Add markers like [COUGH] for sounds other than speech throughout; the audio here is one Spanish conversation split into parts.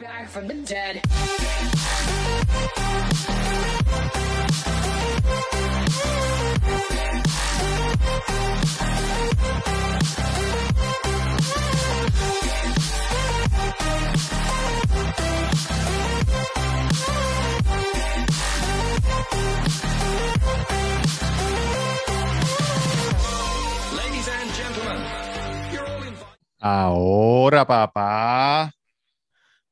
back from the dead. Ladies and gentlemen, you're all invited. Ahora, papá.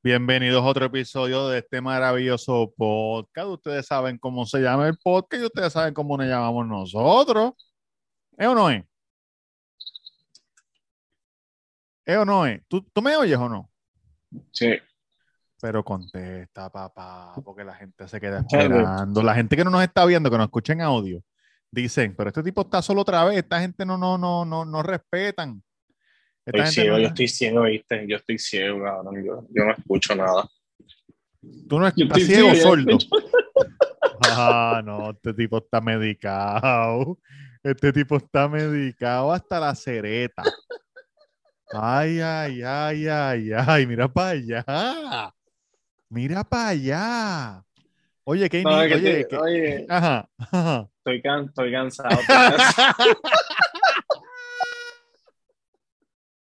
Bienvenidos a otro episodio de este maravilloso podcast. Ustedes saben cómo se llama el podcast y ustedes saben cómo nos llamamos nosotros. ¿Es o no es? ¿Es o no es? ¿Tú, tú me oyes o no? Sí. Pero contesta, papá, porque la gente se queda esperando. La gente que no nos está viendo, que nos escucha en audio, dicen, pero este tipo está solo otra vez, esta gente no, no, no, no, no respetan. Estoy gente ciego, no- yo estoy ciego, ¿viste? Yo estoy ciego, cabrón. Yo, yo no escucho nada. Tú no estás estoy ciego ciego, sordo. escucho- [LAUGHS] Ah, no, este tipo está medicado. Este tipo está medicado hasta la cereta. Ay, ay, ay, ay, ay, mira para allá. Mira para allá. Oye, qué No, que oye, te- qué- oye, ajá, ajá. estoy, can- estoy cansado. [LAUGHS]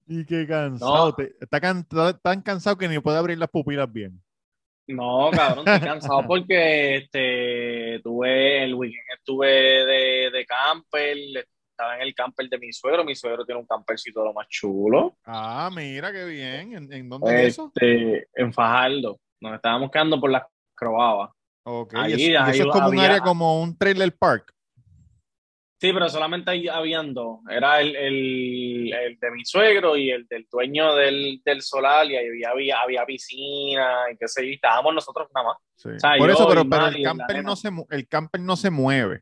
Y qué cansado. No. está can- está tan cansado que ni puede abrir las pupilas bien. No, cabrón, estoy cansado [LAUGHS] porque este, tuve el weekend, estuve de, de camper, estaba en el camper de mi suegro. Mi suegro tiene un campercito lo más chulo. Ah, mira qué bien. ¿En, en dónde es eso? Este, en Fajardo. Nos estábamos quedando por las croabas. Ok, y eso, y eso ahí es como un área como un trailer park. Sí, pero solamente ahí habían dos. Era el, el, el de mi suegro y el del dueño del, del solar, y ahí había, había, piscina y qué sé yo, y estábamos nosotros nada más. Sí. sea, Por yo eso, pero, el camper no se el camper no se mueve.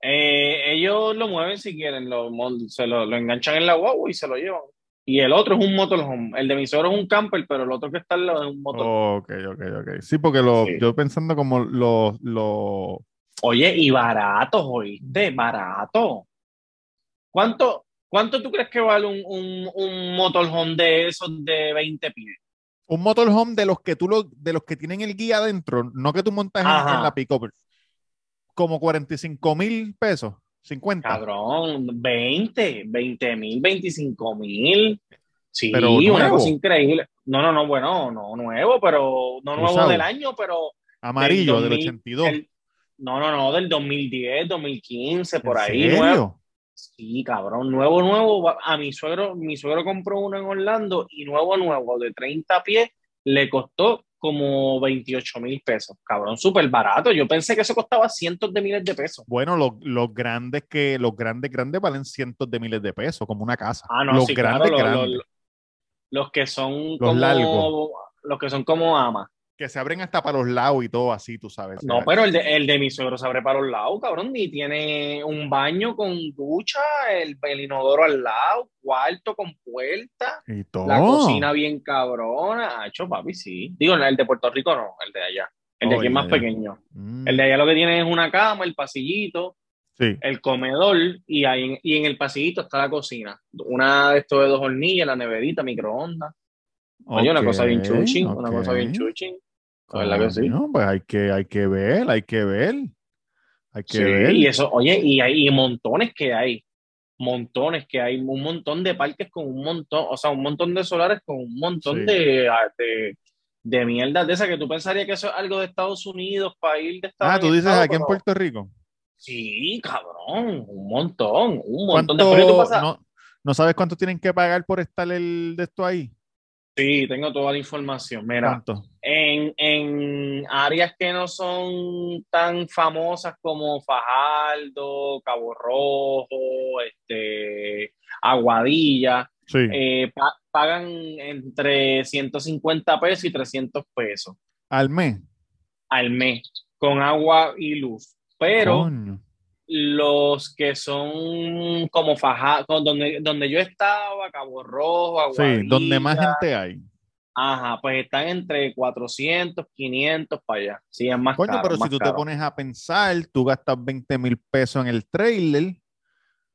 Eh, ellos lo mueven si quieren, lo, se lo, lo enganchan en la guagua y se lo llevan. Y el otro es un motorhome. El de mi suegro es un camper, pero el otro que está al lado es un motorhome. Ok, ok, ok. Sí, porque lo, Sí. yo pensando como los los Oye, y baratos, oíste, barato. ¿Cuánto, cuánto tú crees que vale un, un, un motorhome de esos de 20 pies? un motorhome de los que tú lo, de los que tienen el guía adentro, no que tú montas en, en la pick-up, como 45 mil pesos, 50. Cabrón, 20, 20 mil, 25 mil. Sí, Pero una nuevo. cosa increíble. No, no, no, bueno, no nuevo, pero no nuevo Usado. del año, pero Amarillo del, 2000, 82. el- no, no, no, del 2010, 2015, por ¿En ahí. serio? Nuevo. Sí, cabrón, nuevo, nuevo. A mi suegro, mi suegro compró uno en Orlando y nuevo, nuevo, de 30 pies, le costó como 28 mil pesos. Cabrón, súper barato. Yo pensé que eso costaba cientos de miles de pesos. Bueno, los, los grandes que los grandes grandes valen cientos de miles de pesos, como una casa. Ah, no, los sí, grandes claro, lo- grandes lo- los que son Los como largos. los que son como amas. Que se abren hasta para los lados y todo así, tú sabes. No, pero el de, el de mi suegro se abre para los lados, cabrón, y tiene un baño con ducha, el, el inodoro al lado, cuarto con puerta, y todo. la cocina bien cabrona. Hacho, papi, sí. Digo, el de Puerto Rico no, el de allá. El de Oh, aquí es más pequeño. Mm, El de allá lo que tiene es una cama, el pasillito, sí. el comedor y, ahí en, y en el pasillito está la cocina. Una de estos de dos hornillas, la neverita, microondas. Oye, una cosa bien Ok, chuchi, una cosa bien ok. Verdad que sí. Coño, pues hay que, hay que ver, hay que ver. Hay que Sí, ver. y eso, oye, y hay y montones que hay. Montones que hay, un montón de parques con un montón, o sea, un montón de solares con un montón Sí. de, ah, de, de mierda de esas que tú pensarías que eso es algo de Estados Unidos para ir de estado ah, en tú dices estado, aquí en Puerto Rico. Sí, cabrón, un montón, un montón ¿Cuánto, de. Tú pasas- no, no sabes cuánto tienen que pagar por estar el de esto ahí? Sí, tengo toda la información. Mira, en, en áreas que no son tan famosas como Fajardo, Cabo Rojo, este, Aguadilla, Sí. eh, pa- pagan entre 150 pesos y 300 pesos Al mes. al mes con agua y luz. Pero Coño. Los que son como Fajardo, donde, donde yo estaba, Cabo Rojo, Sí, Aguadilla, donde más gente hay. Ajá, pues están entre 400, 500 para allá. Sí, es más Coño, caro, pero más si tú te pones a pensar, tú gastas 20 mil pesos en el trailer,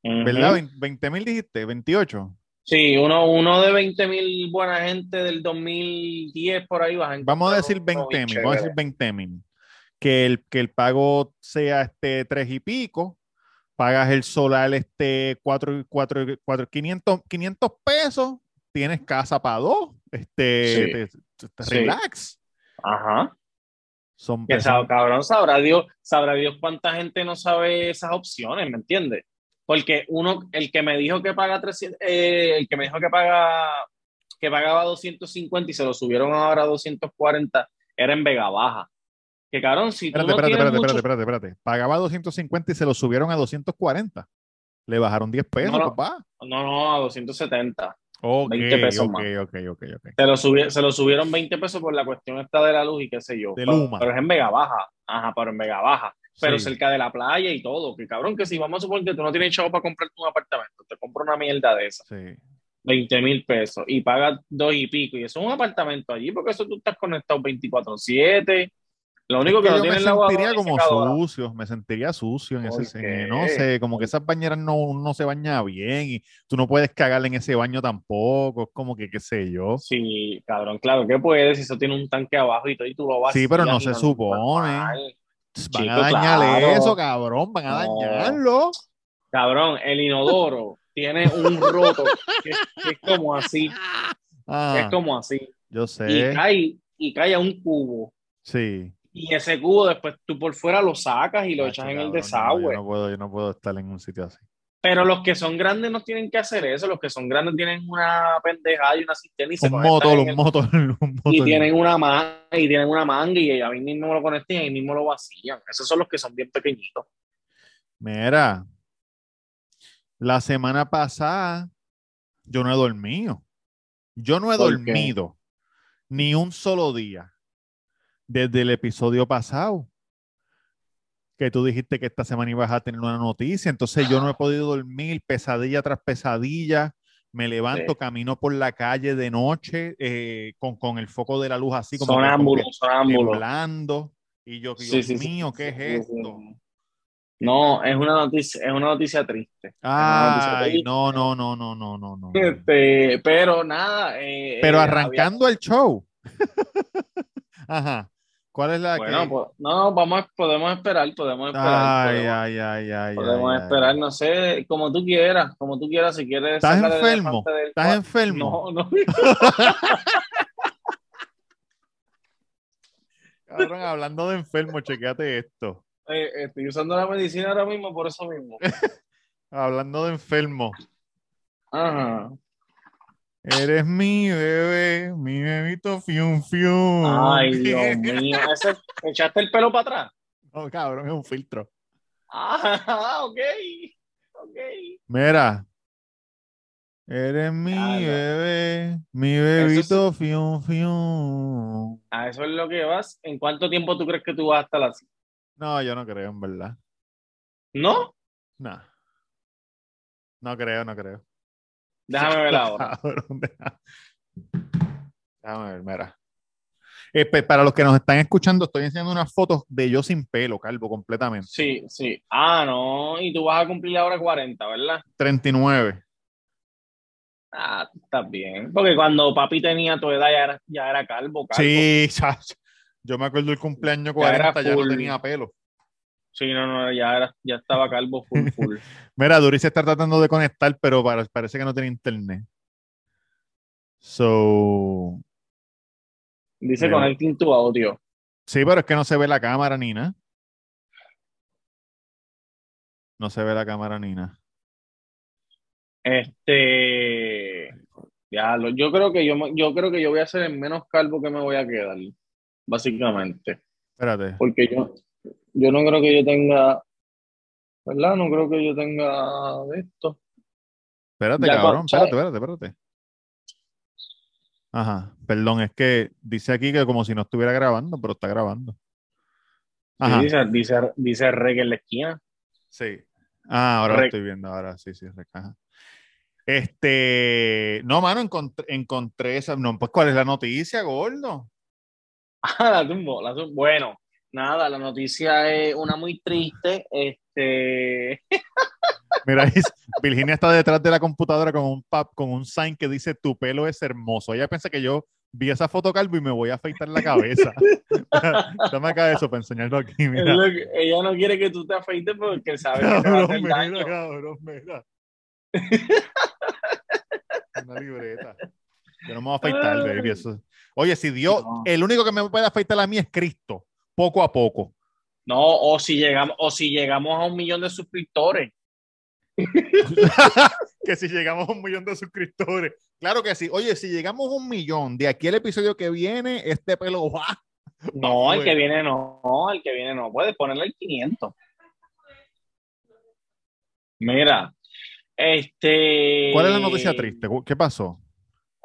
Ujú. ¿verdad? 20 mil dijiste, 28. Sí, uno, uno de 20 mil buena gente del 2010 por ahí vas a Vamos a decir uno 20 bien mil, vamos a decir chévere. 20 mil. Que el, que el pago sea este tres y pico, pagas el solar este cuatro, cuatro, cuatro, 500, 500 pesos, tienes casa para dos, este, Sí. te- te- Sí. relax. Ajá. Son cabrón, sabrá Dios, sabrá Dios cuánta gente no sabe esas opciones, ¿me entiendes? Porque uno, el que me dijo que paga 300, eh, el que me dijo que paga, que pagaba 250 y se lo subieron ahora a 240, era en Vega Baja. Que cabrón, si tú Espérate, no espérate, espérate, mucho- espérate, espérate, espérate. Pagaba 250 y se lo subieron a 240. Le bajaron 10 pesos, No, no. papá. No, no, a 270. Ok, 20 pesos ok, más. ok, ok, ok. Se lo, subi- se lo subieron 20 pesos por la cuestión esta de la luz y qué sé yo. De pero, Luma. pero es en Vega Baja. Ajá, pero en Vega Baja. Pero Sí. cerca de la playa y todo. Que cabrón, que si vamos a suponer que tú no tienes chavo para comprarte un apartamento, te compro una mierda de esa. Sí. 20 mil pesos y pagas dos y pico. Y eso es un apartamento allí porque eso tú estás conectado 24-7. Lo único que, que no yo me es sentiría y como sucio, me sentiría sucio en ¿Por ese qué? no sé, como que esas bañeras no, no se baña bien y tú no puedes cagarle en ese baño tampoco, es como que qué sé yo. Sí, cabrón, claro que puedes. Si eso tiene un tanque abajo y todo, y tú lo vas Sí, pero no se supone. Van Chico, a dañar claro. eso, cabrón, van a No. dañarlo. Cabrón, el inodoro tiene un roto que, que es como así, Ah, es como así. yo Y sé. cae, y cae a un cubo. Sí. Y ese cubo después tú por fuera lo sacas y lo echas en el no, desagüe. yo no puedo, yo no puedo estar en un sitio así. Pero los que son grandes no tienen que hacer eso. Los que son grandes tienen una pendejada y una cisterna y se Un el- motor. [LAUGHS] y tienen una manga y tienen una manga y ahí mismo lo conectan y ahí mismo lo vacían. Esos son los que son bien pequeñitos. Mira, la semana pasada yo no he dormido. Yo no he dormido ni un solo día desde el episodio pasado. Que tú dijiste que esta semana ibas a tener una noticia. Entonces yo no he podido dormir, pesadilla tras pesadilla. Me levanto, Sí. camino por la calle de noche eh, con, con el foco de la luz así como, que- como Sonámbulo, sonámbulo. temblando. Y yo, Dios Sí, sí, mío, ¿qué es esto? No, es una noticia, es una noticia triste. Noticia Ay, triste. no, no, no, no, no, no, no. Este, pero nada. eh, Pero eh, arrancando el show. [LAUGHS] Ajá. ¿Cuál es la bueno, que? pues, no, vamos, podemos esperar, podemos esperar. Ay, podemos ay, ay, ay, podemos ay, ay. esperar, no sé, como tú quieras, como tú quieras, si quieres. ¿Estás enfermo? del ¿Estás enfermo? No, no. [LAUGHS] Cabrón, hablando de enfermo, chequéate esto. [LAUGHS] Eh, estoy usando la medicina ahora mismo por eso mismo. [LAUGHS] Hablando de enfermo. Ajá. Eres mi bebé, mi bebito fium fium. Ay, [LAUGHS] Dios mío. Ese, ¿Echaste el pelo para atrás? No, cabrón, es un filtro. Ah, [LAUGHS] ok. Ok. Mira. Eres mi Claro. bebé, mi bebito fium fium. A eso es lo que vas. ¿En cuánto tiempo tú crees que tú vas a estar así? No, yo no creo, en verdad. ¿No? No. No creo, no creo. Déjame ver [LAUGHS] ahora. Déjame ver, mira. Eh, para los que nos están escuchando, estoy enseñando unas fotos de yo sin pelo, calvo, completamente. Sí, sí. Ah, no. Y tú vas a cumplir ahora 40, ¿verdad? 39. Ah, estás bien. Porque cuando papi tenía tu edad ya era, ya era calvo, calvo. Sí, [LAUGHS] chacho. Yo me acuerdo el cumpleaños Ya era 40, ya no full. tenía pelo. Sí, no, no, ya era, ya estaba calvo full, [LAUGHS] full. Mira, Duri se está tratando de conectar, pero para- parece que no tiene internet. So. Dice Mira. connecting tu audio. Sí, pero es que no se ve la cámara ni nada. No se ve la cámara ni nada. Este, ya, lo- yo creo que yo, yo creo que yo voy a ser el menos calvo que me voy a quedar, básicamente, Espérate. porque yo, yo no creo que yo tenga, ¿verdad? No creo que yo tenga de esto. Espérate, Ya, cabrón. Espérate, espérate, espérate. Ajá. Perdón, es que dice aquí que como si no estuviera grabando, pero está grabando. Sí, Ajá. dice, dice, dice reggae en la esquina. Sí. Ah, ahora lo estoy viendo, ahora sí, sí, recaja. Este, no, mano, encontré, encontré esa, no, pues, ¿cuál es la noticia, gordo? [LAUGHS] Ah, la tumbo, la tumbo. Bueno, nada, la noticia es una muy triste. Este, [LAUGHS] Mira, Virginia está detrás de la computadora con un pap, con un sign que dice tu pelo es hermoso. Ella piensa que yo vi esa foto calvo y me voy a afeitar la cabeza. [LAUGHS] Dame acá eso para enseñarlo aquí. Mira. que- ella no quiere que tú te afeites porque sabe que te va a hacer mira, daño. cabrón, mira. [LAUGHS] Una libreta. Yo no me voy a afeitar, baby. Eso. Oye, si Dios, No. el único que me puede afeitar a mí es Cristo, poco a poco. No, o si llegamos, o si llegamos a un millón de suscriptores. [LAUGHS] que si llegamos a un millón de suscriptores. Claro que sí. Oye, si llegamos a un millón, de aquí el episodio que viene, este pelo va. No, el que viene no, no, el que viene no. Puedes ponerle el 500. Mira, este. ¿Cuál es la noticia triste? ¿Qué pasó?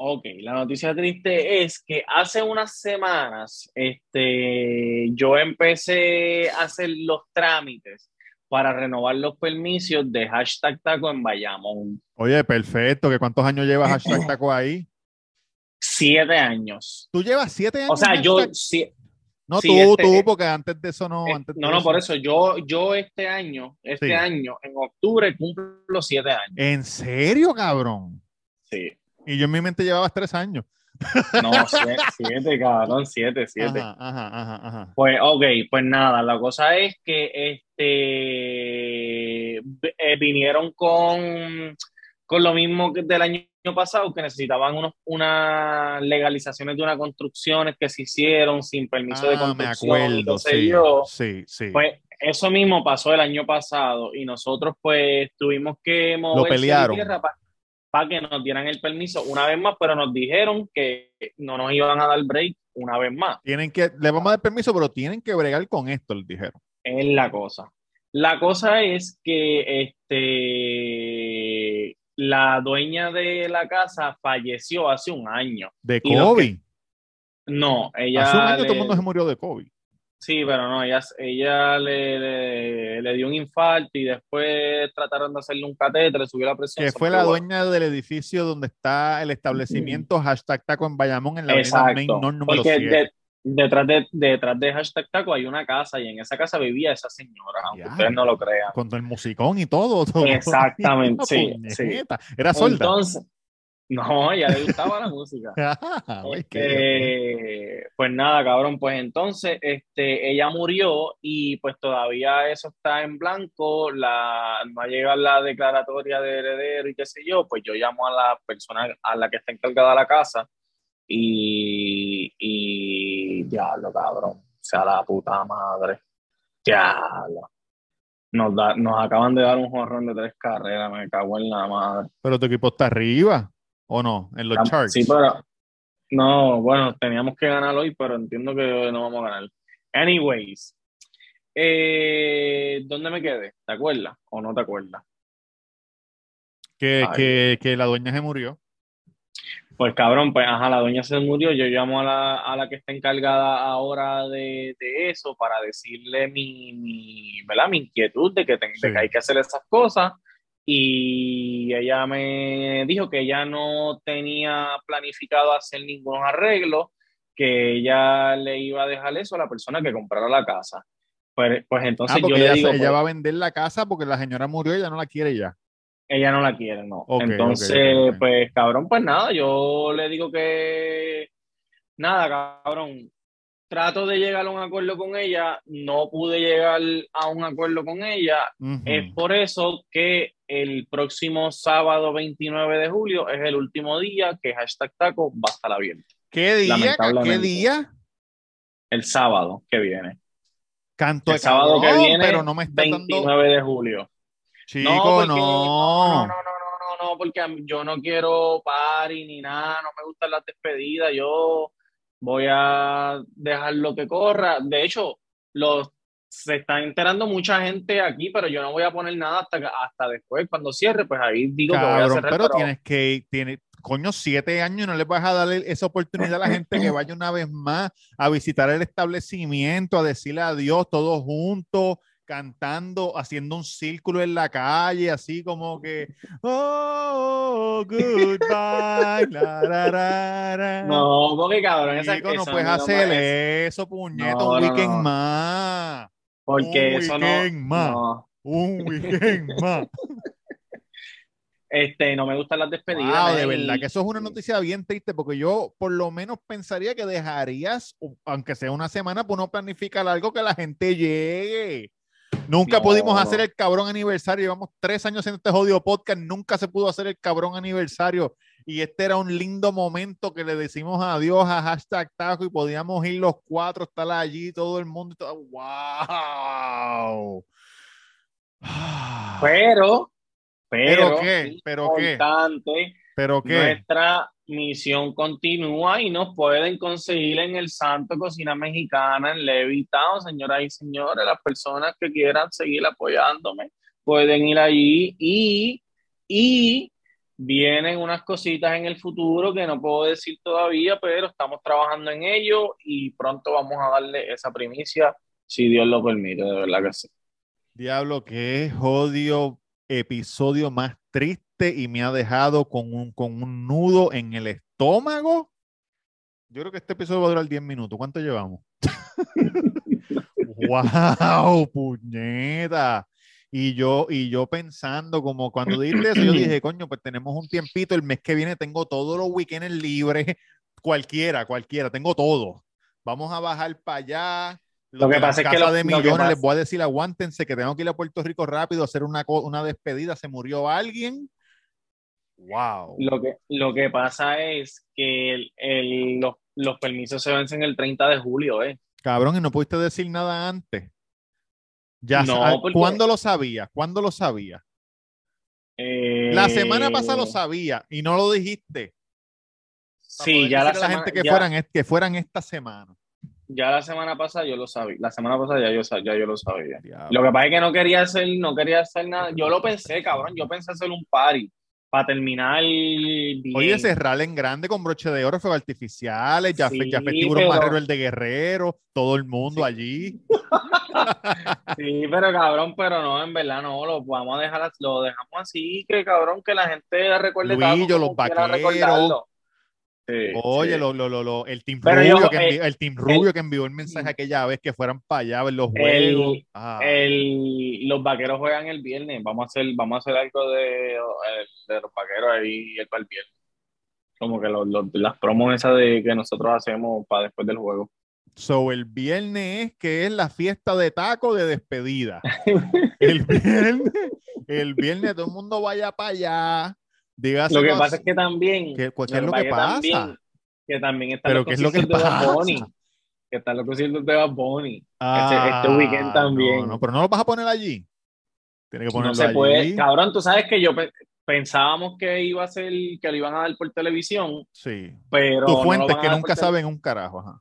Ok, la noticia triste es que hace unas semanas este, yo empecé a hacer los trámites para renovar los permisos de hashtag taco en Bayamón. Oye, perfecto. ¿Que ¿Cuántos años llevas hashtag taco ahí? Siete años. Tú llevas siete años. O sea, yo, sí, No, sí, tú, este- tú, porque antes de eso no. eh, antes no, no, por eso yo, yo este año, este Sí. año, en octubre cumplo los siete años. ¿En serio, cabrón? Sí. Y yo en mi mente llevabas tres años. No, siete, siete, cabrón, siete, siete. Ajá, ajá, ajá. Pues, ok, pues nada, la cosa es que este eh, vinieron con, con lo mismo que del año pasado, que necesitaban unos, unas legalizaciones de unas construcciones que se hicieron sin permiso de Ah, me construcción. y acuerdo, sí, yo. sí, sí. Pues eso mismo pasó el año pasado y nosotros pues tuvimos que mover pelearon. tierra para que nos dieran el permiso una vez más, pero nos dijeron que no nos iban a dar break una vez más. Tienen que, le vamos a dar permiso, pero tienen que bregar con esto, les dijeron. Es la cosa. La cosa es que este, la dueña de la casa falleció hace un año. De COVID. No, ella. Hace un año le- todo el mundo se murió de COVID. Sí, pero no, ella, ella le, le- le dio un infarto y después trataron de hacerle un catéter, le subió la presión. Que fue la dueña del edificio donde está el establecimiento hashtag taco en Bayamón en la Exacto. Main North número Porque 7. de- detrás, de, detrás de hashtag taco hay una casa y en esa casa vivía esa señora, aunque Ya. ustedes no lo crean. Con todo el musicón y todo. todo. [LAUGHS] Exactamente, sí, Puñeta. Era solda. Entonces, no, ya le gustaba la música. [LAUGHS] Qué- Este, pues nada, cabrón, pues entonces este, ella murió y pues todavía eso está en blanco, la, no ha llegado la declaratoria de heredero y qué sé yo, pues yo llamo a la persona a la que está encargada la casa y, y diablo, cabrón, sea la puta madre, diablo. Nos, da, nos acaban de dar un jorrón de tres carreras, me cago en la madre. Pero tu equipo está arriba, ¿o no? En los Ah, charts. Sí, pero no, bueno, teníamos que ganar hoy, pero entiendo que no vamos a ganar. Anyways, eh, ¿dónde me quedé? ¿Te acuerdas o no te acuerdas? que, que, que la dueña se murió. Pues cabrón, pues ajá, la doña se murió. Yo llamo a la, a la que está encargada ahora de, de eso para decirle mi, mi, ¿verdad? mi inquietud de que, de Sí. que hay que hacer esas cosas. Y ella me dijo que ella no tenía planificado hacer ningún arreglo, que ella le iba a dejar eso a la persona que comprara la casa. Pues, pues entonces Ah, yo porque le ella, digo, se- ella pues, va a vender la casa porque la señora murió y ella no la quiere ya. ella no la quiere, no. Entonces, pues cabrón, pues nada, yo le digo que nada, cabrón. Trato de llegar a un acuerdo con ella, no pude llegar a un acuerdo con ella. Ujú. Es por eso que el próximo sábado 29 de julio es el último día que hashtag taco va a estar abierto. ¿Qué día? ¿Qué día? El sábado que viene. Canto El de sábado que cabrón, viene, pero no me está dando... 29 de julio. Chico, porque- no. no, no, no, no, no, no, porque yo no quiero party ni nada, no me gustan las despedidas, yo voy a dejar lo que corra. De hecho, los se está enterando mucha gente aquí, pero yo no voy a poner nada hasta, hasta después, cuando cierre, pues ahí digo que voy a Cabrón, cerrar. pero pero- tienes que ir, tiene, coño, siete años no le vas a darle esa oportunidad a la gente que vaya una vez más a visitar el establecimiento, a decirle adiós todos juntos. Cantando, haciendo un círculo en la calle, así como que, oh, goodbye. la, la, la, la". No, porque cabrón, esa Chico, no puedes no hacer eso, puñeta, No, un no, weekend no. más. Porque un eso no, weekend más. no. Un weekend [LAUGHS] más. Este, no me gustan las despedidas. Wow, de verdad que eso es una noticia bien triste porque yo por lo menos pensaría que dejarías, aunque sea una semana, pues uno planificar algo que la gente llegue. Nunca No, pudimos no. hacer el cabrón aniversario. Llevamos tres años haciendo este jodido podcast. Nunca se pudo hacer el cabrón aniversario. Y este era un lindo momento que le decimos adiós a hashtag taco y podíamos ir los cuatro, estar allí, todo el mundo. todo. ¡Wow! Pero, pero, ¿Pero qué? ¿Pero qué? ¿Pero qué? nuestra misión continúa y nos pueden conseguir en el Santo Cocina Mexicana en Levitown, señoras y señores, las personas que quieran seguir apoyándome pueden ir allí y, y vienen unas cositas en el futuro que no puedo decir todavía, pero estamos trabajando en ello y pronto vamos a darle esa primicia si Dios lo permite, de verdad que sí. Diablo, qué jodido episodio más triste y me ha dejado con un, con un nudo en el estómago. Yo creo que este episodio va a durar 10 minutos. ¿Cuánto llevamos? [LAUGHS] ¡Wow! ¡Puñeta! Y yo, y yo pensando, como cuando dijiste eso, yo dije, coño, pues tenemos un tiempito. El mes que viene tengo todos los weekends libres. Cualquiera, cualquiera, tengo todo. Vamos a bajar para allá. Lo Los que pasa es que casa lo- de millones, les voy a decir, aguántense, que tengo que ir a Puerto Rico rápido a hacer una, una despedida. Se murió alguien. Wow. Lo que, lo que pasa es que el- el- los, los permisos se vencen el 30 de julio, ¿eh? Cabrón, y no pudiste decir nada antes. Ya, No, porque- ¿Cuándo lo sabías? ¿Cuándo lo sabías? Eh, La semana pasada lo sabía y no lo dijiste. Para Sí, ya la, la semana, gente que ya, fueran, que fueran esta semana. Ya la semana pasada yo lo sabía. La semana pasada ya yo, ya yo lo sabía. Diablo. Lo que pasa es que no quería hacer, no quería hacer nada. [LAUGHS] Yo lo pensé, cabrón. Yo pensé hacer un party para terminar bien. Oye, cerrar en grande con broche de oro, fuegos artificiales, ya, Sí, Tiburón pero- Marrero, el de Guerrero, todo el mundo Sí. allí. [LAUGHS] Sí, pero cabrón, pero no, en verdad no, lo vamos a dejar, lo dejamos así, que cabrón, que la gente recuerde Luillo, los vaqueros. Sí, Oye, sí. lo, lo, lo, el Team Pero Rubio, yo, que eh, envió, el Team Rubio que envió el mensaje aquella vez que fueran para allá a ver los El- juegos. Ah. El- los vaqueros juegan el viernes. Vamos a hacer, vamos a hacer algo de, de los vaqueros ahí el, para el viernes. Como que los- los- las promos esas de que nosotros hacemos para después del juego. So, el viernes es que es la fiesta de taco de despedida. [LAUGHS] El viernes, el viernes todo el mundo vaya para allá. Dígaselo Lo que pasa es que también. ¿Qué- qué es lo que pasa pasa? también- que también están ¿Pero qué es lo que pasa? Que están los conciertos de Bad Bunny. Ah, este weekend también. No, no, pero no lo vas a poner allí. Tiene que No ponerlo se allí. puede. Cabrón, tú sabes que yo pe- pensábamos que iba a ser, que lo iban a dar por televisión, Sí. pero. Tu no fuente que nunca saben un carajo. Ajá.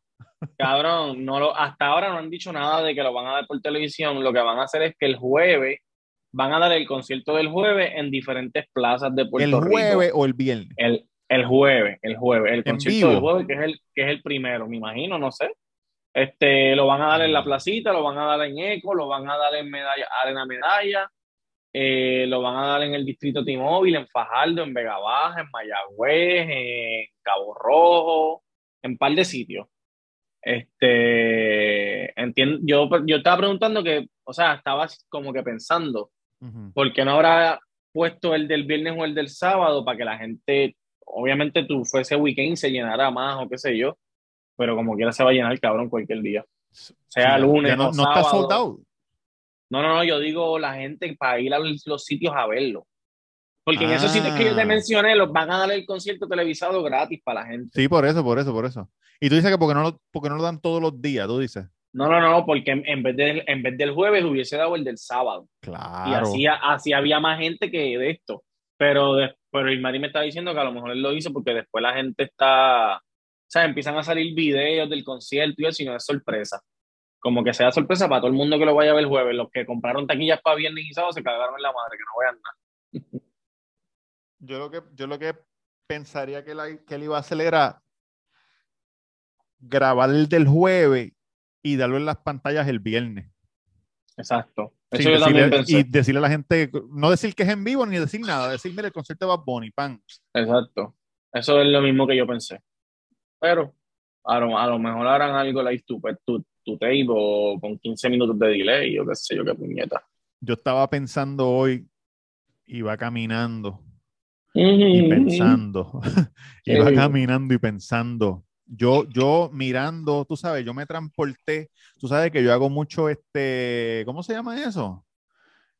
Cabrón, no lo, hasta ahora no han dicho nada de que lo van a dar por televisión. Lo que van a hacer es que el jueves van a dar el concierto del jueves en diferentes plazas de Puerto El Rico. jueves o el viernes. El, el jueves, el jueves, el concierto del jueves, que es el, que es el primero, me imagino, no sé. Este, lo van a dar en la placita, lo van a dar en Eco, lo van a dar en Medalla, Arena Medalla, eh, lo van a dar en el distrito T-Mobile, en Fajardo, en Vega Baja, en Mayagüez, en Cabo Rojo, en un par de sitios. Este, entiendo, yo, yo estaba preguntando que, o sea, estaba como que pensando, ¿por qué no habrá puesto el del viernes o el del sábado para que la gente, obviamente tú fuese weekend se llenara más o qué sé yo, pero como quiera se va a llenar cabrón cualquier día. Sea Sí, lunes no, o no está sábado. sold out. No, no, no, yo digo la gente para ir a los los sitios a verlo. Porque en esos sitios que yo te Ah. mencioné, los van a dar el concierto televisado gratis para la gente. Sí, por eso, por eso, por eso. Y tú dices que porque no lo, porque no lo dan todos los días, tú dices. No, no, no, porque en, vez, del, en vez del jueves hubiese dado el del sábado. Y Claro. así, así había más gente que de esto. Pero, de- pero me está diciendo que a lo mejor él lo hizo porque después la gente está, o sea, empiezan a salir videos del concierto y eso, y no es sorpresa. Como que sea sorpresa para todo el mundo que lo vaya a ver el jueves. Los que compraron taquillas para viernes y sábado se cagaron en la madre, que no vean nada. Yo lo que, yo lo que pensaría que, la- que él iba a hacer era grabar el del jueves y darlo en las pantallas el viernes. Exacto. Eso yo también decirle- pensé. y decirle a la gente, no decir que es en vivo ni decir nada, decir, mira, el concierto de Bad Bunny, pan. Exacto. Eso es lo mismo que yo pensé. Pero a lo, a lo mejor harán algo like tu, tu, tu o con 15 minutos de delay o qué sé yo, qué puñeta. Yo estaba pensando hoy, iba caminando y pensando, [LAUGHS] iba caminando y pensando. Yo, yo mirando, tú sabes, yo me transporté, tú sabes que yo hago mucho este, ¿cómo se llama eso?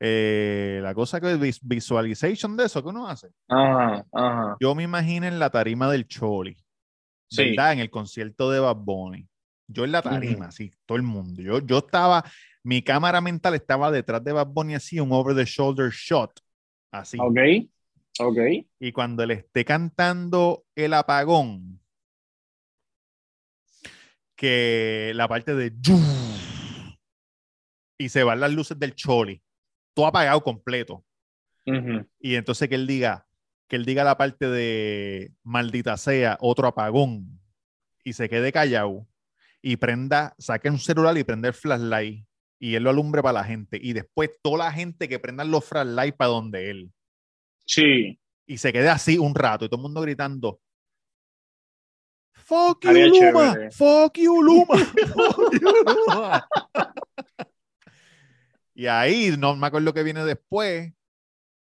Eh, la cosa que vis- visualization de eso que uno hace. Ajá, ajá. Yo me imagino en la tarima del Choli, Sí. ¿verdad? En el concierto de Bad Bunny. Yo en la tarima, sí, todo el mundo. Yo, yo estaba, mi cámara mental estaba detrás de Bad Bunny así, un over the shoulder shot, así. Ok, ok. Y cuando él esté cantando el apagón, que la parte de y se van las luces del Choli, todo apagado completo. Y entonces que él diga, que él diga la parte de maldita sea, otro apagón, y se quede callado, y prenda, saque un celular y prenda el flashlight, y él lo alumbre para la gente, y después toda la gente que prendan los flashlights para donde él, Sí. y se quede así un rato, y todo el mundo gritando. Fuck you, Luma. chévere. Fuck you, Luma. [LAUGHS] Fuck you, Luma. y ahí no me acuerdo qué viene después.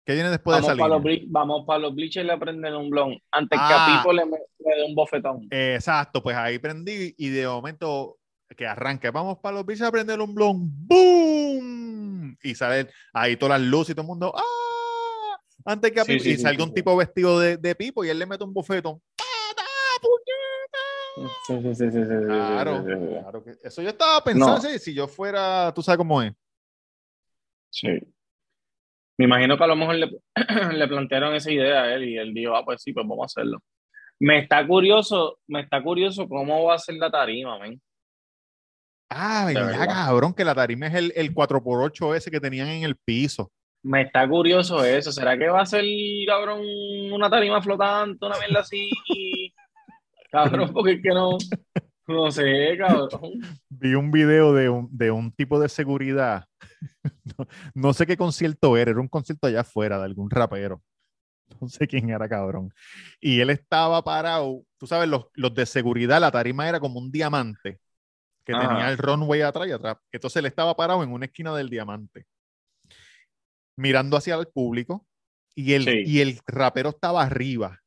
¿Qué viene después Vamos de esa para, los línea? bli- vamos para los bleachers y le prenden un blon. Antes que Ah. a Pipo le, le dé un bofetón. Exacto, pues ahí prendí y de momento que arranque, vamos para los bichos a prender un blon, ¡boom! Y sale ahí todas las luces y todo el mundo, ¡ah! Antes que a Sí, Pipo, sí, y sí, salga sí, un sí. tipo vestido de, de Pipo y él le mete un bofetón. ¡Pata, puñeta! Sí, sí, sí, sí, sí, sí, Claro, claro que eso yo estaba pensando, No. si yo fuera, tú sabes cómo es. Sí. Me imagino que a lo mejor le, [CLEARS THROAT] le plantearon esa idea a él y él dijo, ah, pues sí, pues vamos a hacerlo. Me está curioso, me está curioso cómo va a ser la tarima, men. Ah, ya cabrón, que la tarima es el, el 4x8 ese que tenían en el piso. Me está curioso eso. ¿Será que va a ser, cabrón, una tarima flotante, una mierda así? Cabrón, porque es que no, no sé, cabrón. Vi un video de un, de un tipo de seguridad. No, no sé qué concierto era, era un concierto allá afuera de algún rapero. No sé quién era, cabrón. Y él estaba parado, tú sabes, los, los de seguridad, la tarima era como un diamante que Ajá. tenía el runway atrás y atrás. Entonces él estaba parado en una esquina del diamante, mirando hacia el público y el, Sí. y el rapero estaba arriba,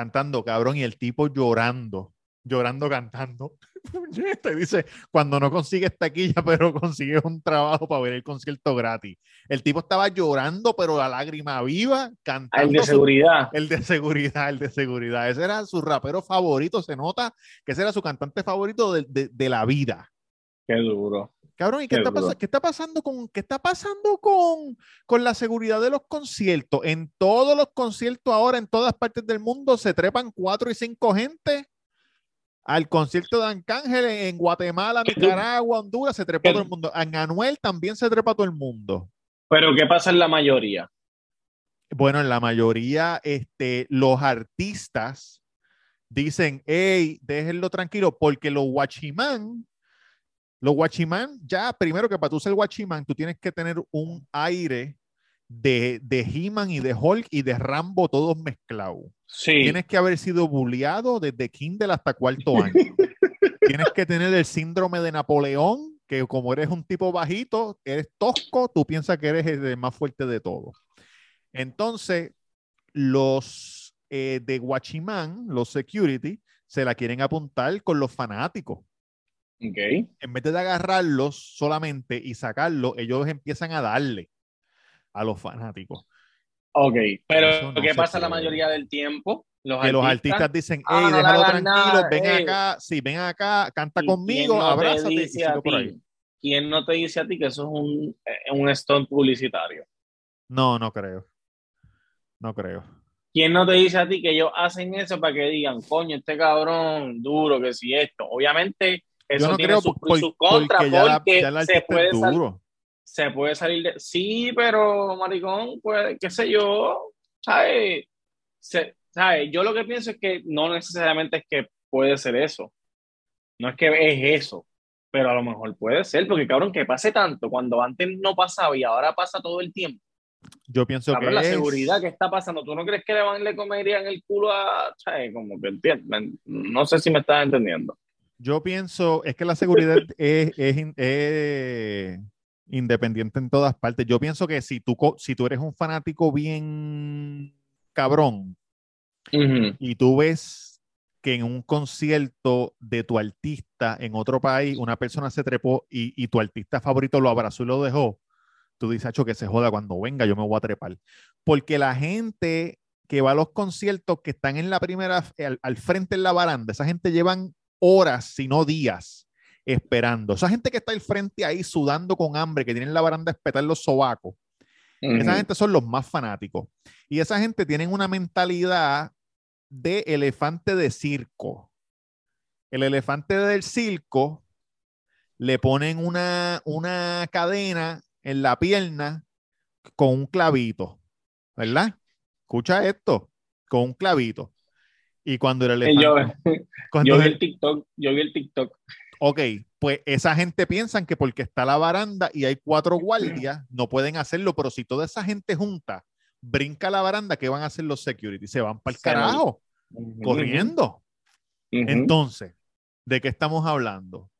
cantando, cabrón, y el tipo llorando, llorando, cantando. Puñeta, [LAUGHS] y dice, cuando no consigues taquilla, pero consigues un trabajo para ver el concierto gratis. El tipo estaba llorando, pero la lágrima viva, cantando. Ah, El de su- seguridad. el de seguridad, el de seguridad. Ese era su rapero favorito, se nota que ese era su cantante favorito de, de- de la vida. Qué duro. Cabrón, ¿y qué, está, pasa- qué está pasando con qué está pasando con, con la seguridad de los conciertos? En todos los conciertos ahora, en todas partes del mundo, se trepan cuatro y cinco gente. Al concierto de Arcángel en Guatemala, ¿Qué tú- Nicaragua, Honduras, se trepa qué- todo el mundo. En Anuel también se trepa todo el mundo. Pero ¿qué pasa en la mayoría? Bueno, en la mayoría, este, los artistas dicen, hey, déjenlo tranquilo, porque los guachimán, los guachimán, ya primero que para tú ser guachimán, tú tienes que tener un aire de, de He-Man y de Hulk y de Rambo todos mezclados. Sí. Tienes que haber sido bulleado desde Kindle hasta cuarto año. [LAUGHS] Tienes que tener el síndrome de Napoleón, que como eres un tipo bajito, eres tosco, tú piensas que eres el más fuerte de todos. Entonces, los eh, de Guachimán, los security, se la quieren apuntar con los fanáticos. Ok. En vez de agarrarlos solamente y sacarlos, ellos empiezan a darle a los fanáticos. Ok. Pero no ¿qué pasa la mayoría del tiempo? Los que los artistas dicen, ah, hey, le déjalo tranquilo, ven ey". acá, sí, ven acá, canta ¿Y conmigo, no te abrázate y sigue por ahí. ¿Quién no te dice a ti que eso es un, eh, un stunt publicitario? No, no creo. No creo. ¿Quién no te dice a ti que ellos hacen eso para que digan, coño, este cabrón duro, que si esto? Obviamente, eso Yo no tiene creo sus por- sus contras, porque ya, la- porque ya el se, puede duro. se puede salir de... Sí, pero, maricón, pues, qué sé yo, ¿sabes? Se- ¿sabes? Yo lo que pienso es que no necesariamente es que puede ser eso. No es que es eso. pero a lo mejor puede ser, porque cabrón, que pase tanto cuando antes no pasaba y ahora pasa todo el tiempo. Yo pienso Cabrón, que la es- seguridad que está pasando, ¿tú no crees que le van le comerían el culo a, ¿sabes? Como que entienden, no sé si me estás entendiendo. Yo pienso, es que la seguridad [LAUGHS] es, es es independiente en todas partes. Yo pienso que si tú, si tú eres un fanático bien cabrón y tú ves que en un concierto de tu artista en otro país una persona se trepó y, y tu artista favorito lo abrazó y lo dejó, tú dices, "Acho, que se joda cuando venga, yo me voy a trepar. Porque la gente que va a los conciertos que están en la primera, al, al frente en la baranda, esa gente llevan horas, si no días, esperando. Esa gente que está al frente ahí sudando con hambre, que tienen la baranda a espetar los sobacos, esa gente son los más fanáticos. Y esa gente tienen una mentalidad de elefante de circo. El elefante del circo le ponen una, una cadena en la pierna con un clavito, ¿verdad? Escucha esto, con un clavito. Y cuando el Eh, Yo, elefante... [LAUGHS] cuando yo vi el- TikTok, yo vi el TikTok. Ok, pues esa gente piensan que porque está la baranda y hay cuatro guardias, no pueden hacerlo, pero si toda esa gente junta brinca la baranda, ¿qué van a hacer los security? Se van para el carajo, corriendo. Entonces, ¿de qué estamos hablando?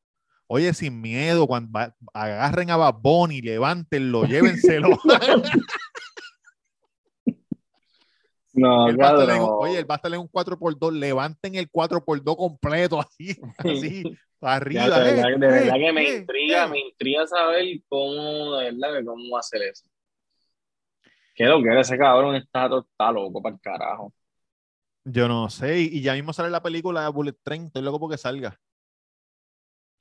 Oye, sin miedo, cuando va- agarren a Bad Bunny, levántenlo, llévenselo. [LAUGHS] [LAUGHS] No, en- oye, él va a estar en un 4x2, levanten el 4x2 completo, [LAUGHS] así, así, [LAUGHS] para Ya, arriba. de eh, verdad, de verdad eh, que me eh, intriga, eh. me intriga saber cómo, de verdad, que cómo hacer eso. Que lo que era ese cabrón está, está loco para el carajo. Yo no sé, y y ya mismo sale la película de Bullet Train, estoy loco porque salga.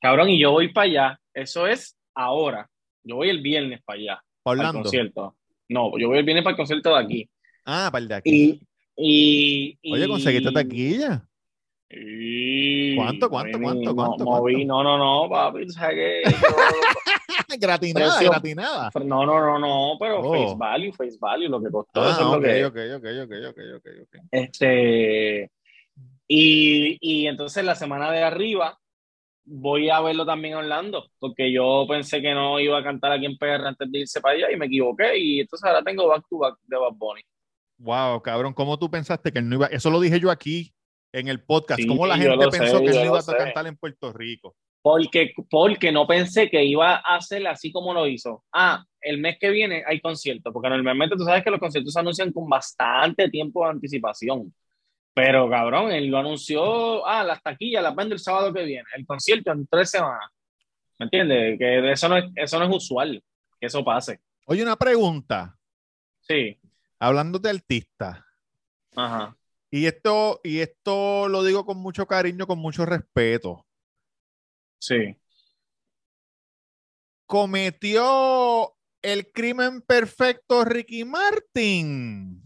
Cabrón, y yo voy para allá. Eso es ahora. Yo voy el viernes para allá, al Orlando. concierto. No, yo voy el viernes para el concierto de aquí. Ah, para el de aquí. Y, y, Oye, conseguiste taquilla. y- ¿Cuánto, cuánto, cuánto, mo- cuánto, moví- No, no, no, papi, sabes que [LAUGHS] yo- gratinada, Precio- gratinada. No, no, no, no, pero Oh. face value, face value, lo que costó, eso Ah, es lo que ok, ok, ok, ok, ok, ok. Este, y, y entonces la semana de arriba voy a verlo también en Orlando, porque yo pensé que no iba a cantar aquí en PR antes de irse para allá y me equivoqué. Y entonces ahora tengo back to back de Bad Bunny. Wow, cabrón, ¿cómo tú pensaste que él no iba? Eso lo dije yo aquí en el podcast. Sí, ¿Cómo la gente pensó sé, que él no iba a cantar en Puerto Rico? Porque, porque no pensé que iba a hacer así como lo hizo. Ah, el mes que viene hay conciertos, porque normalmente tú sabes que los conciertos se anuncian con bastante tiempo de anticipación. Pero cabrón, él lo anunció, ah, las taquillas las vende el sábado que viene, el concierto en tres semanas. ¿Me entiendes? Que eso no es, eso no es usual, que eso pase. Oye, una pregunta. Sí, Hablando de artistas. ajá. Y esto, y esto lo digo con mucho cariño, con mucho respeto. Sí. Cometió el crimen perfecto Ricky Martin.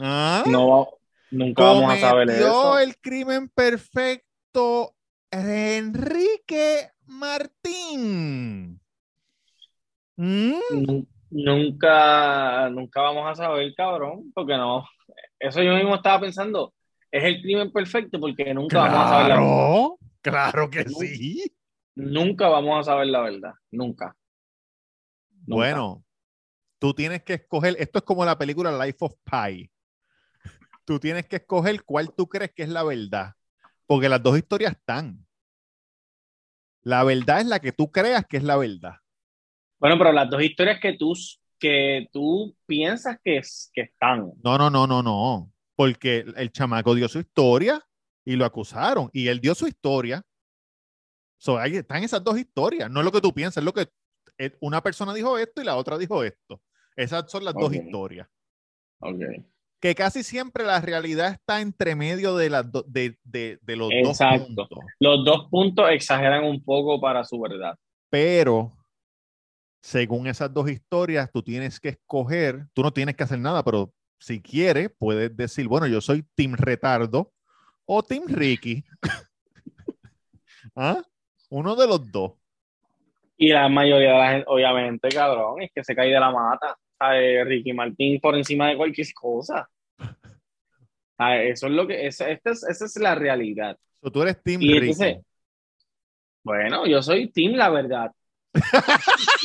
¿Ah? No, nunca vamos a saber Cometió eso. el crimen perfecto Enrique Martín. ¿Mm? Nu- Nunca, nunca vamos a saber, cabrón, porque no. Eso yo mismo estaba pensando. Es el crimen perfecto porque nunca vamos a saber la verdad. Claro, claro que sí. Nunca vamos a saber la verdad. Nunca. Nunca. Bueno, tú tienes que escoger, esto es como la película Life of Pi. Tú tienes que escoger cuál tú crees que es la verdad, porque las dos historias están. La verdad es la que tú creas que es la verdad. Bueno, pero las dos historias que tú, que tú piensas que, es, que están. No, no, no, no, no, porque el, chamaco dio su historia y lo acusaron y él dio su historia. So, ahí están esas dos historias, no es lo que tú piensas, es lo que eh, una persona dijo esto y la otra dijo esto. Esas son las dos Ok. historias. Ok. que casi siempre la realidad está entre medio de, las do- de, de- de los Exacto. dos puntos. Los dos puntos exageran un poco para su verdad. Pero según esas dos historias, tú tienes que escoger, tú no tienes que hacer nada, pero si quieres, puedes decir, bueno, yo soy Team Retardo o Team Ricky. [LAUGHS] ¿Ah? Uno de los dos. Y la mayoría de la gente, obviamente, cabrón, es que se cae de la mata. ¿Sabe? Ricky Martín por encima de cualquier cosa. Eso es lo que, esa, esta es, esa es la realidad. So, tú eres Team Y Ricky. entonces- Bueno, yo soy Team La Verdad. [LAUGHS]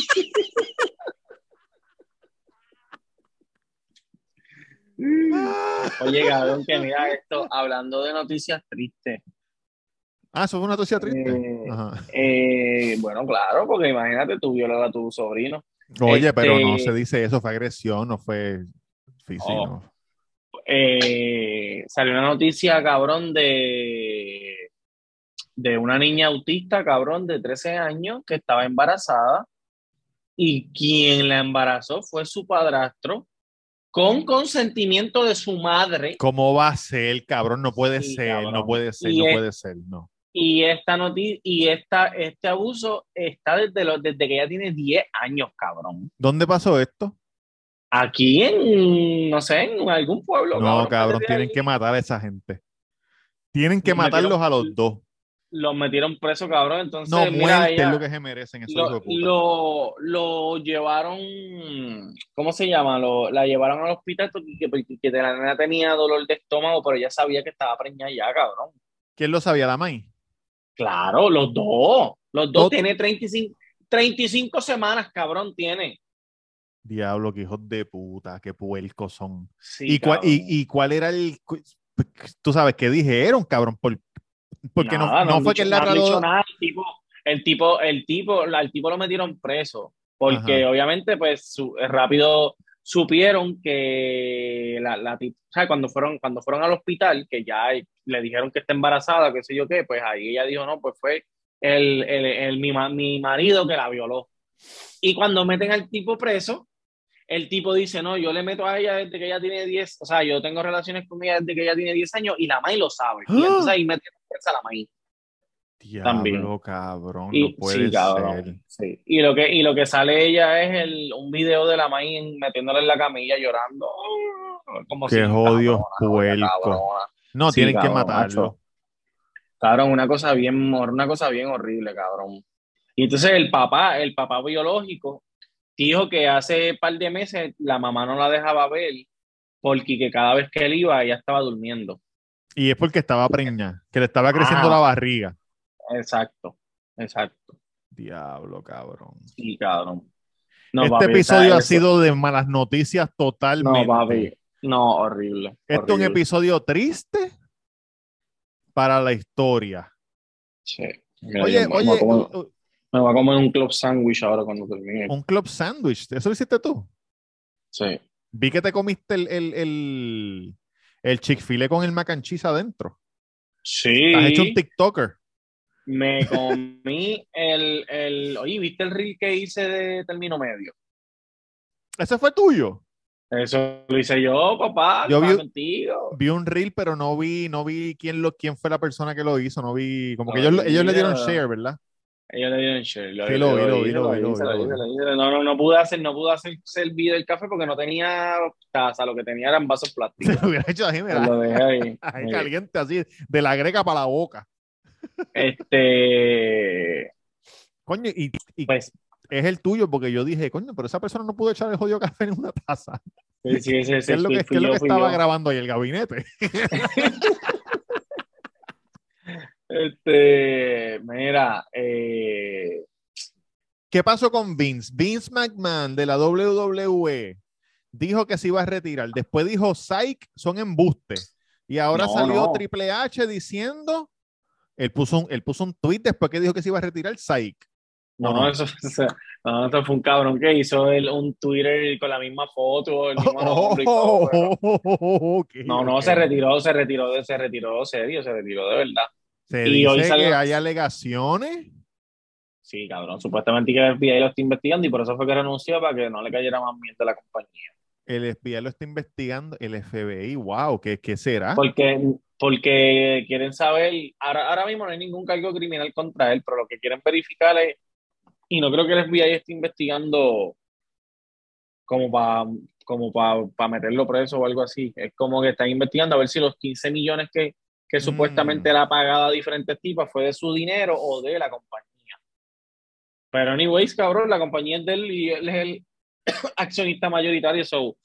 Oye, cabrón, que mira esto, hablando de noticias tristes. Ah, eso fue una noticia triste. Eh, Ajá. eh, bueno, claro, porque imagínate, tú violas a tu sobrino. Oye, pero no este- se dice eso, fue agresión, no fue físico. Oh. Eh, salió una noticia, cabrón, de, de una niña autista, cabrón, de 13 años que estaba embarazada y quien la embarazó fue su padrastro con consentimiento de su madre. ¿Cómo va a ser, cabrón? No puede Sí, ser, cabrón. no puede ser, Y no es- puede ser, no. Y esta noti y esta, este abuso está desde, los, desde que ella tiene 10 años, cabrón. ¿Dónde pasó esto? Aquí en, no sé, en algún pueblo. No, cabrón, tienen ahí. que matar a esa gente. Tienen que Los matarlos a los dos. Los metieron preso, cabrón. Entonces, No, mira, ella- es lo que se merecen esos lo, lo, lo llevaron, ¿cómo se llama? Lo, la llevaron al hospital porque, porque que la nena tenía dolor de estómago, pero ella sabía que estaba preñada ya, cabrón. ¿Quién lo sabía, la May? Claro, los dos. Los dos Todo- tiene 35, 35 semanas, cabrón, tiene. Diablo, que hijos de puta, qué puercos son. Sí, ¿Y, cuál, y, y cuál era el. cu- Tú sabes qué dijeron, cabrón? Por, porque no- Nada, no, han fue dicho- que él la no el tipo, el tipo, el tipo, el tipo lo metieron preso, porque Ajá. obviamente, pues, su- eh, rápido supieron que la, la o sea, cuando fueron, cuando fueron al hospital, que ya le dijeron que está embarazada, qué sé yo qué, pues ahí ella dijo, no, pues fue el, el, el- mi, mi marido que la violó. Y cuando meten al tipo preso, el tipo dice, no, yo le meto a ella desde que ella tiene 10, o sea, yo tengo relaciones con ella desde que ella tiene 10 años y la May lo sabe. Y ¡Ah! entonces ahí metieron presa a la. Diablo, También. cabrón, Y, no puede sí, cabrón, ser. sí. Y lo que, y lo que sale ella es el, un video de la May en- metiéndole en la camilla llorando. Como Qué si, cabrona, cabrona. No, Sí, tienen que matarlo. macho. Cabrón, una cosa bien, una cosa bien horrible, cabrón. Y entonces el papá, el papá biológico, dijo que hace un par de meses la mamá no la dejaba ver porque que cada vez que él iba ella estaba durmiendo. Y es porque estaba preñada, que le estaba creciendo Ah. la barriga. Exacto, exacto. Diablo, cabrón. Sí, cabrón. No, este papi, episodio ha eso- sido de malas noticias totalmente. No, papi. No, horrible. Este es un episodio triste para la historia. Sí. Mira, Oye, me, oye, voy comer, me voy a comer un club sandwich ahora cuando termine. un club sandwich, ¿eso lo hiciste tú? Sí. Vi que te comiste el, el, el, el Chick-fil-A con el mac and cheese adentro. Sí. Has hecho un TikToker. Me comí el, el. Oye, ¿viste el reel que hice de término medio? Ese fue tuyo. Eso lo hice yo, papá. Yo vi- contigo. Vi un reel, pero no vi, no vi quién lo, quién fue la persona que lo hizo. No vi, como que ellos, ellos le dieron share, ¿verdad? Ellos le dieron share. Sí, lo vi, lo. No, no, no pude hacer, no pude hacer el video del café porque no tenía taza, lo que tenía eran vasos [LAUGHS] Se plásticos. lo hubiera hecho así, mira, lo dejé ahí. [LAUGHS] ahí Sí. caliente, así, de la greca para la boca. Este, Coño, y, y pues, es el tuyo, porque yo dije, coño, pero esa persona no pudo echar el jodido café en una taza. sí, sí, [LAUGHS] ¿Qué es lo que, es lo estaba yo. grabando ahí el gabinete? Este, mira, eh, ¿Qué pasó con Vince? Vince McMahon de la WWE dijo que se iba a retirar. Después dijo Psych son embustes. Y ahora No, salió no. Triple H diciendo. Él puso, un, él puso un tweet después que dijo que se iba a retirar Psych. no, ¿O no, eso, eso- no, eso fue un cabrón que hizo el- un Twitter con la misma foto, el mismo todo, ok, [LAUGHS] No, no, se retiró, se retiró, se retiró serio, se retiró de verdad. Se Y hoy dice salió- que hay alegaciones. Sí, cabrón, supuestamente que el FBI lo está investigando y por eso fue que renunció para que no le cayera más mierda a la compañía. El FBI lo está investigando. El FBI, wow, ¿qué, qué será? Porque, porque quieren saber, ahora, ahora mismo no hay ningún cargo criminal contra él, pero lo que quieren verificar es, y no creo que el FBI esté investigando como para como para meterlo preso o algo así, es como que están investigando a ver si los 15 millones que, que Mm. supuestamente él ha pagado a diferentes tipas fue de su dinero o de la compañía. Pero anyways, cabrón, la compañía es de él y él es el [COUGHS] accionista mayoritario, so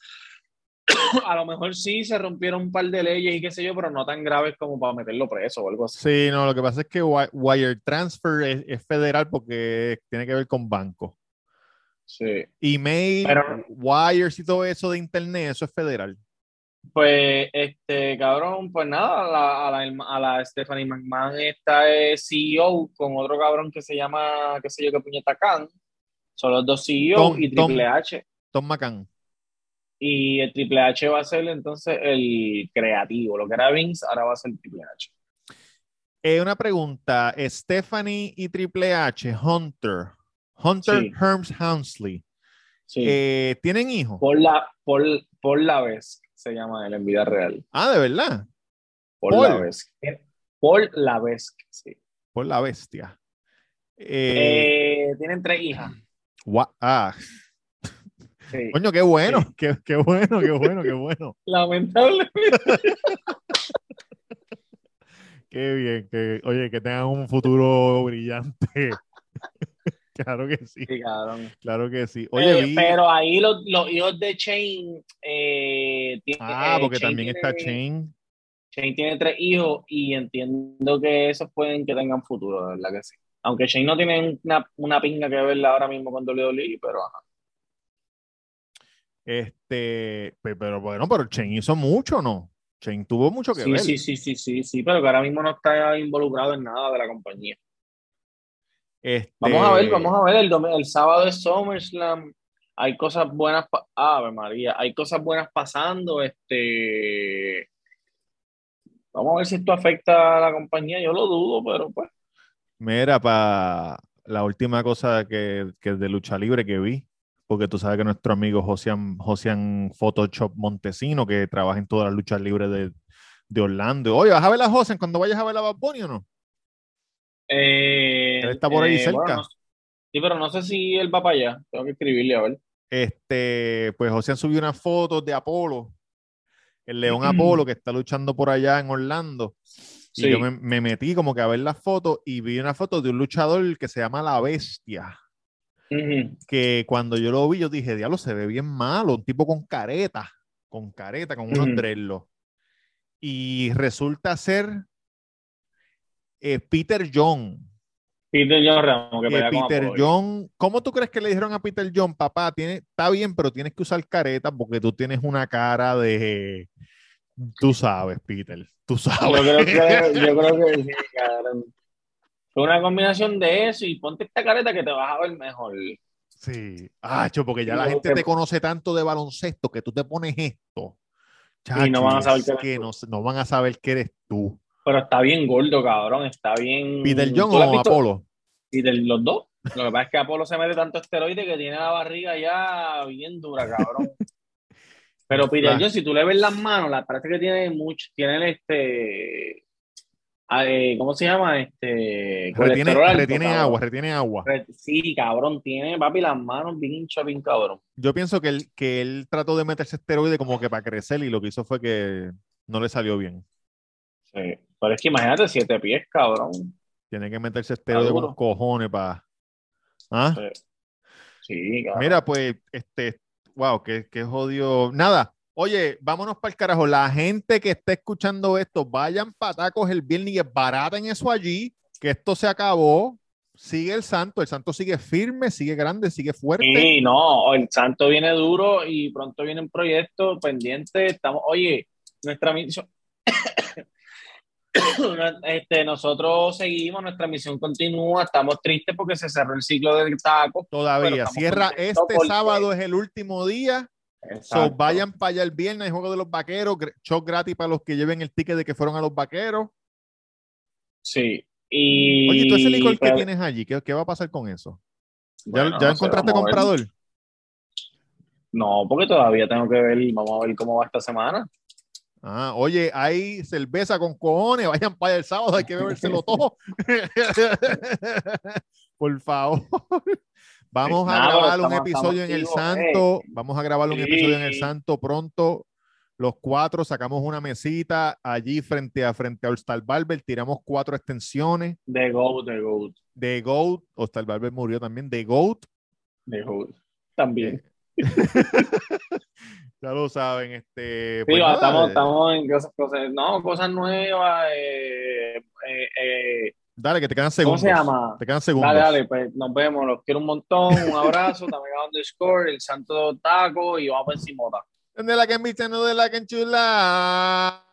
[COUGHS] a lo mejor sí se rompieron un par de leyes y qué sé yo, pero no tan graves como para meterlo preso o algo así. Sí, no, lo que pasa es que wi- wire transfer es, es federal porque tiene que ver con banco. Sí. Email, Pero- wires y todo eso de internet, eso es federal. Pues, este, cabrón, pues nada, a la, a la, a la Stephanie McMahon está es CEO con otro cabrón que se llama, qué sé yo, qué puñeta Khan. Son los dos CEO Tom- y Tom. Triple H. Tom McCann. Y el Triple H va a ser entonces el creativo. Lo que era Vince, ahora va a ser Triple H. Eh, una pregunta, Stephanie y Triple H, Hunter, Hunter Sí. Herms Hounsley, Sí. eh, ¿tienen hijos? por la, por, por la vez se llama él en vida real. Ah, de verdad, Por Paul. la vez. Por la vez, sí. por la bestia. Eh, Eh, tienen tres hijas. ah, Sí. coño, qué bueno, qué, qué bueno, qué bueno, qué bueno. [LAUGHS] Lamentablemente. [LAUGHS] Qué bien, que, oye, que tengan un futuro brillante. Claro que sí, claro que sí. Oye, Eh, vi- pero ahí los, los hijos de Chain eh, tiene- ah, eh, porque Shane también tiene- está Chain. Shane tiene tres hijos y entiendo que esos pueden que tengan futuro, de verdad que sí. Aunque Shane no tiene una, una pinga que verla ahora mismo con WWE, pero ajá. Este, pe- pero bueno, pero Chain hizo mucho, ¿no? Chain tuvo mucho que Sí, ver. sí, sí, sí, sí, sí, pero que ahora mismo no está involucrado en nada de la compañía. Este, Vamos a ver, vamos a ver, el, el sábado es SummerSlam, hay cosas buenas, Ave María, hay cosas buenas pasando, este, vamos a ver si esto afecta a la compañía, yo lo dudo, pero pues, Mira, para la última cosa que, que de lucha libre que vi, porque tú sabes que nuestro amigo Josian, Josian Photoshop Montesino, que trabaja en todas las luchas libres de, de Orlando. Oye, ¿vas a ver a Josian cuando vayas a ver a Bad Bunny o no? Eh, Él está por ahí eh, cerca. bueno, no- sí, pero no sé si él va para allá, tengo que escribirle a ver. Este, pues Josian subió unas fotos de Apolo, el León Apolo que está luchando por allá en Orlando. Y yo me, me metí como que a ver las fotos y vi una foto de un luchador que se llama La Bestia. Que cuando yo lo vi, yo dije, diablo, se ve bien malo, un tipo con careta, con careta, con unos dreadlocks. Y resulta ser eh, Peter John. Peter John Ramos, que Eh, pelea Peter. John, ¿cómo tú crees que le dijeron a Peter John, papá? Tiene, está bien, pero tienes que usar careta porque tú tienes una cara de... Tú sabes, Peter, tú Yo sabes. creo que, [LAUGHS] yo creo que sí, cabrón. Fue una combinación de eso y ponte esta careta que te vas a ver mejor. Sí, Acho, porque ya la gente que- te conoce tanto de baloncesto que tú te pones esto. Y no van a saber que que no, no van a saber que eres tú. Pero está bien gordo, cabrón. Está bien. Peter John ¿Tú lo has o? Apolo. Peter, los dos. Lo que pasa es que Apolo se mete tanto esteroide que tiene la barriga ya bien dura, cabrón. [LAUGHS] Pero Peter John, si tú le ves las manos, la parece que tiene mucho, tienen este, ah, eh, ¿cómo se llama? Este, Retiene, alto, agua, retiene agua. Sí, cabrón, tiene, papi, las manos bien hinchas, bien cabrón. Yo pienso que él, que él trató de meterse esteroide como que para crecer y lo que hizo fue que no le salió bien. Sí. Pero es que imagínate, siete pies, cabrón. Tiene que meterse esteroide con duro. cojones para... ¿Ah? Sí, Sí, cabrón. Mira, pues, este, wow, qué, qué jodido. Nada, oye, vámonos para el carajo. La gente que esté escuchando esto, vayan patacos el viernes y es barata en eso allí, que esto se acabó. Sigue el santo, el santo sigue firme, sigue grande, sigue fuerte. Sí, no, el santo viene duro y pronto viene un proyecto pendiente. Estamos, oye, nuestra misión. [COUGHS] este, nosotros seguimos, nuestra misión continúa. Estamos tristes porque se cerró el ciclo del taco. Todavía. Cierra este porque- sábado, es el último día. So, vayan para allá el viernes, el juego de los vaqueros, show gratis para los que lleven el ticket de que fueron a los vaqueros. Sí. Y, Oye, ¿tú ese licor que pero- tía allí? ¿Qué, qué va a pasar con eso? ¿Ya, Bueno, ya encontraste comprador? No, porque todavía tengo que ver, vamos a ver cómo va esta semana. Ah, oye, hay cerveza con cojones, vayan para el sábado, hay que bebérselo todo. [LAUGHS] Por favor. Vamos a grabar un estamos- episodio en el activos, Santo. Vamos a grabar un Sí. episodio en el Santo pronto. Los cuatro sacamos una mesita allí frente a frente a All Barber, tiramos cuatro extensiones De Goat, de Goat, de Goat. All Barber murió también de Goat. de Goat. También. [LAUGHS] Ya lo saben, este. Sí, pues estamos, eh, estamos en cosas, cosas, no, cosas nuevas. eh, eh, eh, Dale, que te quedan ¿Cómo segundos. se llama? Te quedan segundos. Dale, dale, pues nos vemos. Los quiero un montón. Un abrazo. También underscore, el santo taco y vamos por encimota. De la que en no de la que enchula.